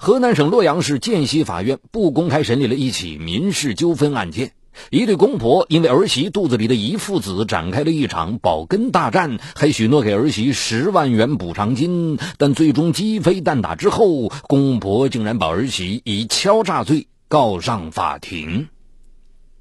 河南省洛阳市涧西法院不公开审理了一起民事纠纷案件。一对公婆因为儿媳肚子里的一父子展开了一场保根大战，还许诺给儿媳十万元补偿金，但最终鸡飞蛋打之后，公婆竟然把儿媳以敲诈罪告上法庭。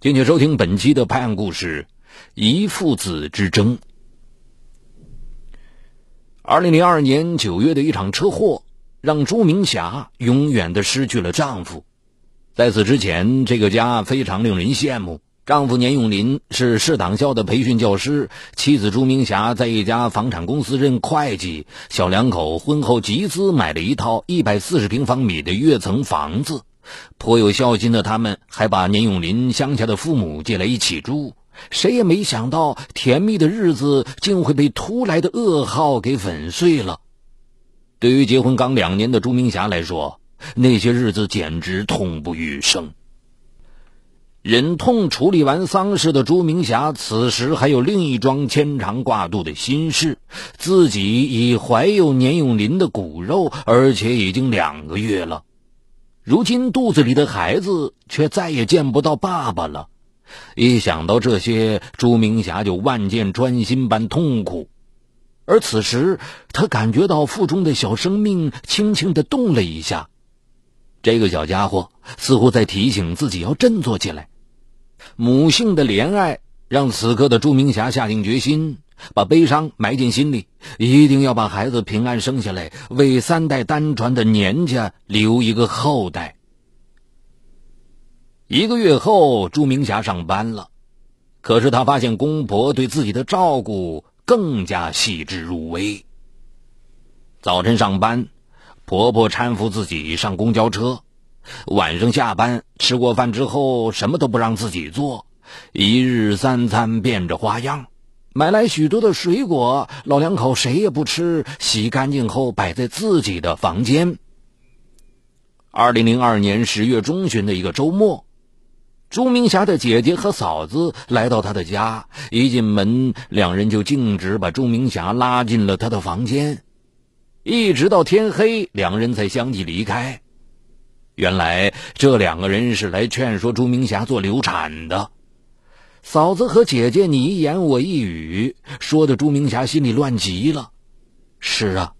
敬请收听本期的拍案故事：一父子之争。二零零二年九月的一场车祸，让朱明霞永远的失去了丈夫。在此之前，这个家非常令人羡慕。丈夫年永林是市党校的培训教师，妻子朱明霞在一家房产公司任会计。小两口婚后集资买了一套一百四十平方米的跃层房子。颇有孝心的他们，还把年永林乡下的父母接来一起住。谁也没想到，甜蜜的日子竟会被突来的噩耗给粉碎了。对于结婚刚两年的朱明霞来说，那些日子简直痛不欲生。忍痛处理完丧事的朱明霞，此时还有另一桩牵肠挂肚的心事：自己已怀有年永林的骨肉，而且已经两个月了。如今肚子里的孩子却再也见不到爸爸了。一想到这些，朱明霞就万箭穿心般痛苦。而此时，他感觉到腹中的小生命轻轻的动了一下。这个小家伙似乎在提醒自己要振作起来。母性的怜爱让此刻的朱明霞下定决心，把悲伤埋进心里，一定要把孩子平安生下来，为三代单传的年家留一个后代。一个月后，朱明霞上班了，可是她发现公婆对自己的照顾更加细致入微。早晨上班。婆婆搀扶自己上公交车，晚上下班吃过饭之后，什么都不让自己做，一日三餐变着花样，买来许多的水果，老两口谁也不吃，洗干净后摆在自己的房间。二零零二年十月中旬的一个周末，朱明霞的姐姐和嫂子来到她的家，一进门，两人就径直把朱明霞拉进了她的房间。一直到天黑，两人才相继离开。原来这两个人是来劝说朱明霞做流产的。嫂子和姐姐你一言我一语，说的朱明霞心里乱极了。是啊，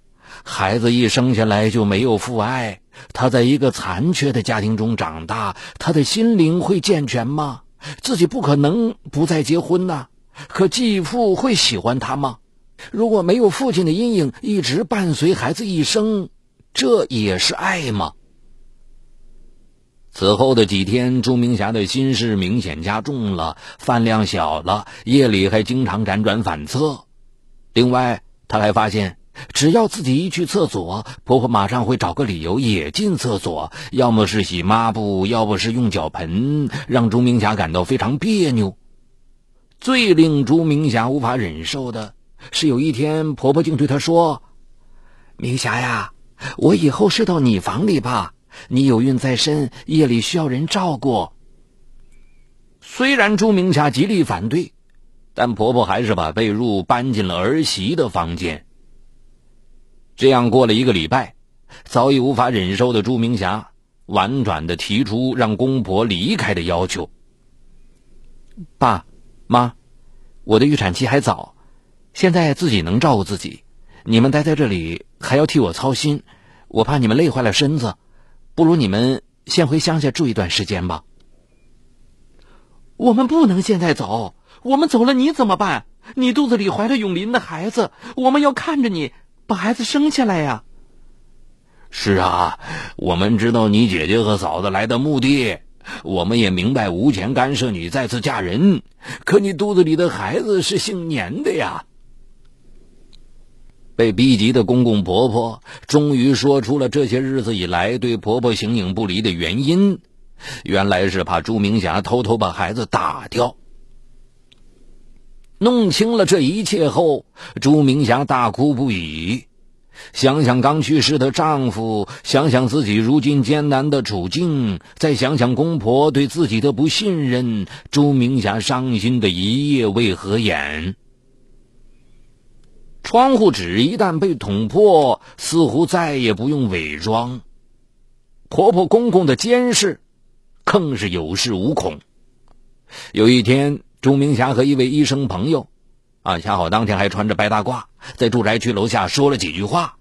孩子一生下来就没有父爱，他在一个残缺的家庭中长大，他的心灵会健全吗？自己不可能不再结婚呐。可继父会喜欢他吗？如果没有父亲的阴影一直伴随孩子一生，这也是爱吗？此后的几天，朱明霞的心事明显加重了，饭量小了，夜里还经常辗转反侧。另外，她还发现，只要自己一去厕所，婆婆马上会找个理由也进厕所，要么是洗抹布，要不是用脚盆，让朱明霞感到非常别扭。最令朱明霞无法忍受的。是有一天，婆婆竟对她说：“明霞呀，我以后睡到你房里吧。你有孕在身，夜里需要人照顾。”虽然朱明霞极力反对，但婆婆还是把被褥搬进了儿媳的房间。这样过了一个礼拜，早已无法忍受的朱明霞婉转的提出让公婆离开的要求：“爸妈，我的预产期还早。”现在自己能照顾自己，你们待在这里还要替我操心，我怕你们累坏了身子，不如你们先回乡下住一段时间吧。我们不能现在走，我们走了你怎么办？你肚子里怀着永林的孩子，我们要看着你把孩子生下来呀。是啊，我们知道你姐姐和嫂子来的目的，我们也明白无权干涉你再次嫁人，可你肚子里的孩子是姓年的呀。被逼急的公公婆婆终于说出了这些日子以来对婆婆形影不离的原因，原来是怕朱明霞偷偷把孩子打掉。弄清了这一切后，朱明霞大哭不已。想想刚去世的丈夫，想想自己如今艰难的处境，再想想公婆对自己的不信任，朱明霞伤心的一夜未合眼。窗户纸一旦被捅破，似乎再也不用伪装。婆婆公公的监视更是有恃无恐。有一天，朱明霞和一位医生朋友，啊，恰好当天还穿着白大褂，在住宅区楼下说了几句话，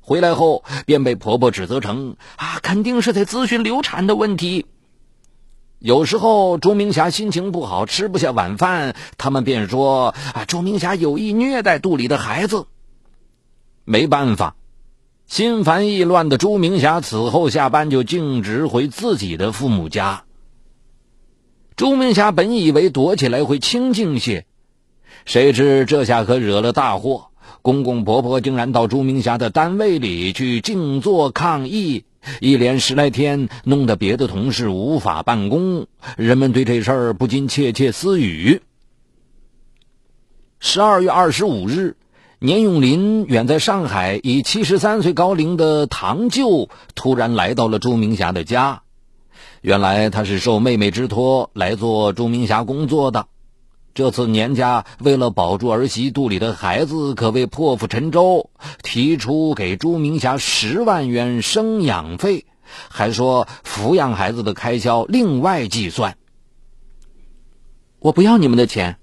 回来后便被婆婆指责成啊，肯定是在咨询流产的问题。有时候朱明霞心情不好，吃不下晚饭，他们便说啊，朱明霞有意虐待肚里的孩子。没办法，心烦意乱的朱明霞此后下班就径直回自己的父母家。朱明霞本以为躲起来会清静些，谁知这下可惹了大祸。公公婆婆竟然到朱明霞的单位里去静坐抗议，一连十来天，弄得别的同事无法办公。人们对这事儿不禁窃窃私语。十二月二十五日。年永林远在上海以七十三岁高龄的堂舅突然来到了朱明霞的家。原来他是受妹妹之托来做朱明霞工作的。这次年家为了保住儿媳肚里的孩子，可谓破釜沉舟，提出给朱明霞十万元生养费，还说抚养孩子的开销另外计算。我不要你们的钱，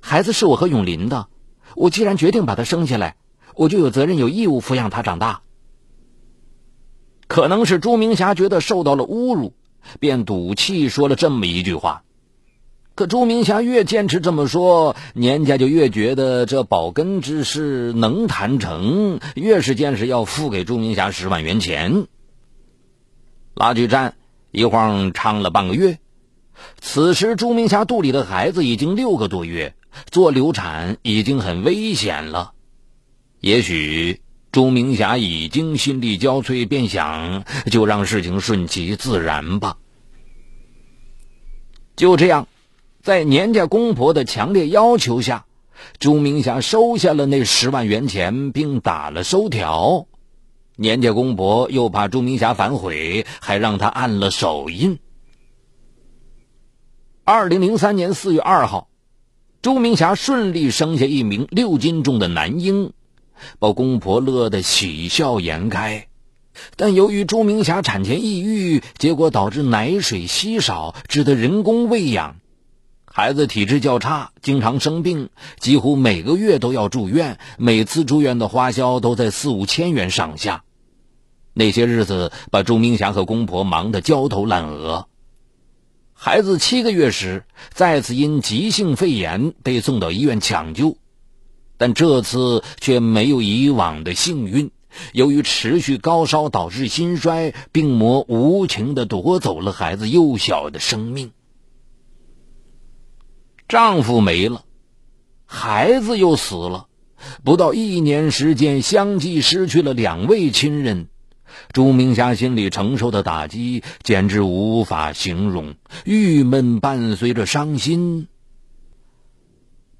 孩子是我和永林的。我既然决定把他生下来，我就有责任、有义务抚养他长大。可能是朱明霞觉得受到了侮辱，便赌气说了这么一句话。可朱明霞越坚持这么说，年家就越觉得这保根之事能谈成，越是坚持要付给朱明霞十万元钱。拉锯战一晃唱了半个月，此时朱明霞肚里的孩子已经六个多月。做流产已经很危险了，也许朱明霞已经心力交瘁，便想就让事情顺其自然吧。就这样，在年家公婆的强烈要求下，朱明霞收下了那十万元钱，并打了收条。年家公婆又怕朱明霞反悔，还让他按了手印。二零零三年四月二号。朱明霞顺利生下一名六斤重的男婴，把公婆乐得喜笑颜开。但由于朱明霞产前抑郁，结果导致奶水稀少，只得人工喂养。孩子体质较差，经常生病，几乎每个月都要住院，每次住院的花销都在四五千元上下。那些日子把朱明霞和公婆忙得焦头烂额。孩子七个月时，再次因急性肺炎被送到医院抢救，但这次却没有以往的幸运。由于持续高烧导致心衰，病魔无情的夺走了孩子幼小的生命。丈夫没了，孩子又死了，不到一年时间，相继失去了两位亲人。朱明霞心里承受的打击简直无法形容，郁闷伴随着伤心。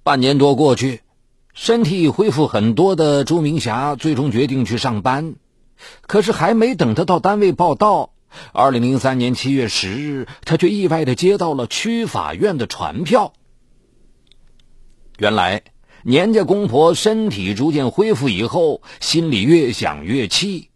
半年多过去，身体恢复很多的朱明霞最终决定去上班。可是还没等她到单位报到，二零零三年七月十日，她却意外的接到了区法院的传票。原来，年家公婆身体逐渐恢复以后，心里越想越气。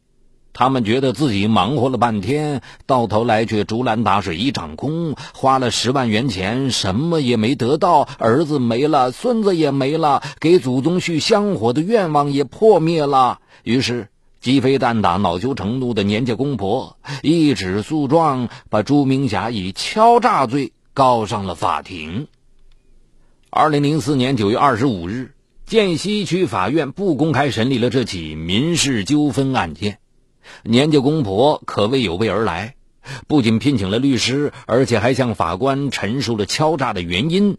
他们觉得自己忙活了半天，到头来却竹篮打水一场空，花了十万元钱，什么也没得到，儿子没了，孙子也没了，给祖宗续香火的愿望也破灭了。于是，鸡飞蛋打、恼羞成怒的年家公婆一纸诉状，把朱明霞以敲诈罪告上了法庭。二零零四年九月二十五日，涧西区法院不公开审理了这起民事纠纷案件。年家公婆可谓有备而来，不仅聘请了律师，而且还向法官陈述了敲诈的原因。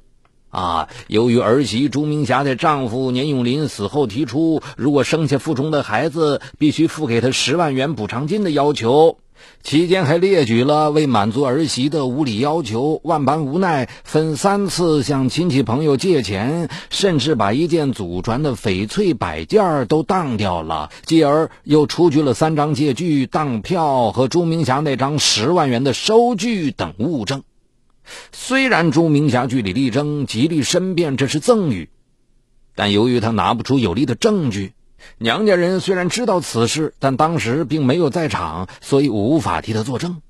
啊，由于儿媳朱明霞的丈夫年永林死后提出，如果生下腹中的孩子，必须付给他十万元补偿金的要求。期间还列举了为满足儿媳的无理要求，万般无奈，分三次向亲戚朋友借钱，甚至把一件祖传的翡翠摆件都当掉了，继而又出具了三张借据、当票和朱明霞那张十万元的收据等物证。虽然朱明霞据理力争，极力申辩这是赠与，但由于他拿不出有力的证据，娘家人虽然知道此事，但当时并没有在场，所以无法替他作证。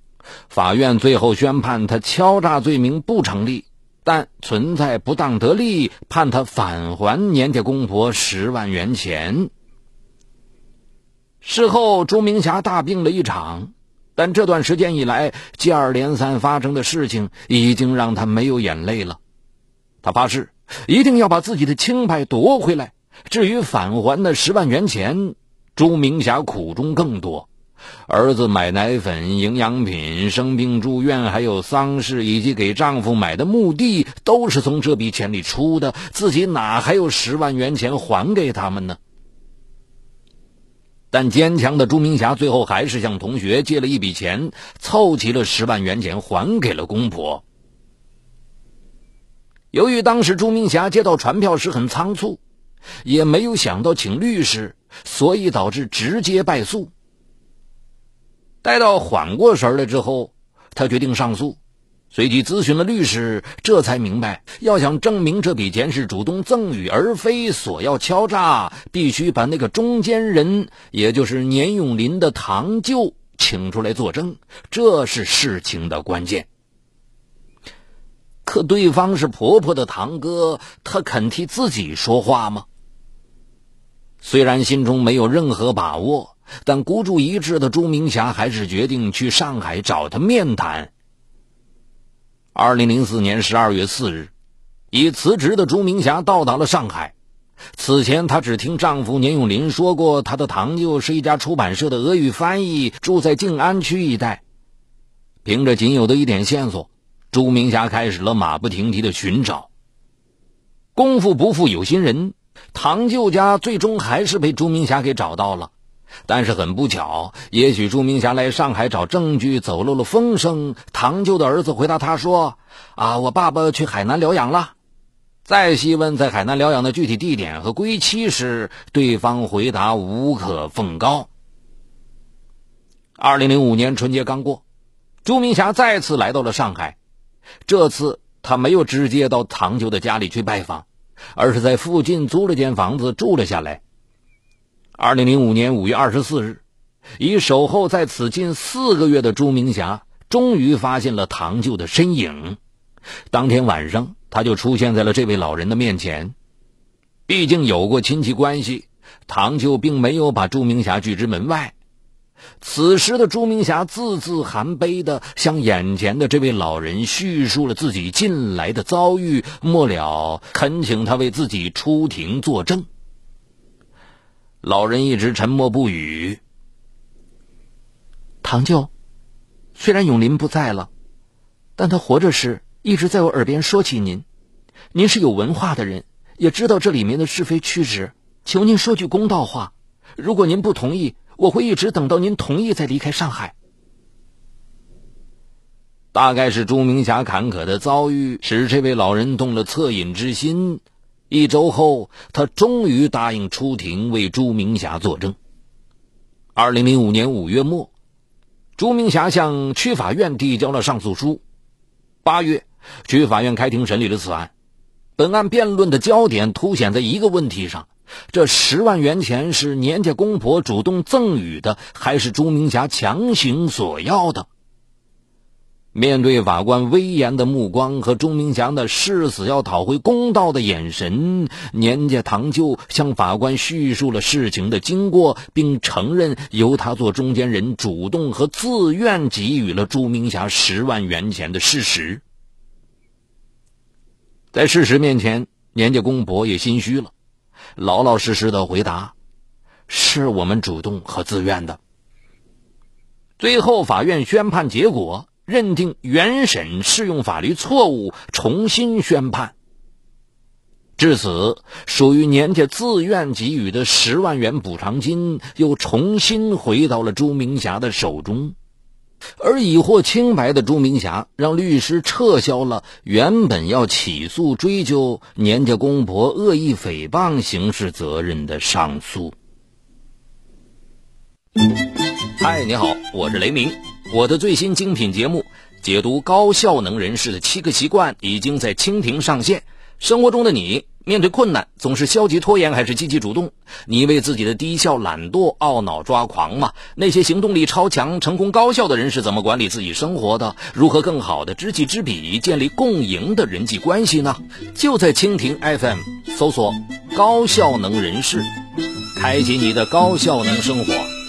法院最后宣判他敲诈罪名不成立，但存在不当得利，判他返还年家公婆十万元钱。事后，朱明霞大病了一场，但这段时间以来接二连三发生的事情已经让他没有眼泪了。他发誓一定要把自己的清白夺回来。至于返还的十万元钱，朱明霞苦衷更多。儿子买奶粉、营养品、生病住院，还有丧事，以及给丈夫买的墓地，都是从这笔钱里出的。自己哪还有十万元钱还给他们呢？但坚强的朱明霞最后还是向同学借了一笔钱，凑齐了十万元钱还给了公婆。由于当时朱明霞接到传票时很仓促。也没有想到请律师，所以导致直接败诉。待到缓过神来之后，他决定上诉，随即咨询了律师，这才明白，要想证明这笔钱是主动赠与而非索要敲诈，必须把那个中间人，也就是年永林的堂舅请出来作证，这是事情的关键。可对方是婆婆的堂哥，他肯替自己说话吗？虽然心中没有任何把握，但孤注一掷的朱明霞还是决定去上海找他面谈。二零零四年十二月四日，已辞职的朱明霞到达了上海。此前，她只听丈夫年永林说过，她的堂舅是一家出版社的俄语翻译，住在静安区一带。凭着仅有的一点线索，朱明霞开始了马不停蹄的寻找。功夫不负有心人。堂舅家最终还是被朱明霞给找到了，但是很不巧，也许朱明霞来上海找证据走漏了风声。堂舅的儿子回答他说：“啊，我爸爸去海南疗养了。”再细问在海南疗养的具体地点和归期时，对方回答无可奉告。二零零五年春节刚过，朱明霞再次来到了上海，这次他没有直接到堂舅的家里去拜访。而是在附近租了间房子住了下来。二零零五年五月二十四日，已守候在此近四个月的朱明霞终于发现了堂舅的身影。当天晚上，他就出现在了这位老人的面前。毕竟有过亲戚关系，堂舅并没有把朱明霞拒之门外。此时的朱明霞字字含悲的向眼前的这位老人叙述了自己近来的遭遇，末了恳请他为自己出庭作证。老人一直沉默不语。堂舅，虽然永林不在了，但他活着时一直在我耳边说起您。您是有文化的人，也知道这里面的是非曲直，求您说句公道话。如果您不同意，我会一直等到您同意再离开上海。大概是朱明霞坎坷的遭遇使这位老人动了恻隐之心。一周后，他终于答应出庭为朱明霞作证。二零零五年五月末，朱明霞向区法院递交了上诉书。八月，区法院开庭审理了此案。本案辩论的焦点凸显在一个问题上。这十万元钱是年家公婆主动赠予的，还是朱明霞强行索要的？面对法官威严的目光和朱明霞的誓死要讨回公道的眼神，年家堂舅向法官叙述了事情的经过，并承认由他做中间人，主动和自愿给予了朱明霞十万元钱的事实。在事实面前，年家公婆也心虚了。老老实实的回答：“是我们主动和自愿的。”最后，法院宣判结果认定原审适用法律错误，重新宣判。至此，属于年家自愿给予的十万元补偿金又重新回到了朱明霞的手中。而已获清白的朱明霞让律师撤销了原本要起诉追究年家公婆恶意诽谤刑事责任的上诉。嗨，你好，我是雷鸣，我的最新精品节目解读高效能人士的七个习惯已经在蜻蜓上线，生活中的你面对困难，总是消极拖延还是积极主动？你为自己的低效、懒惰懊恼抓狂吗？那些行动力超强、成功高效的人是怎么管理自己生活的？如何更好的知己知彼，建立共赢的人际关系呢？就在蜻蜓 FM 搜索“高效能人士”，开启你的高效能生活。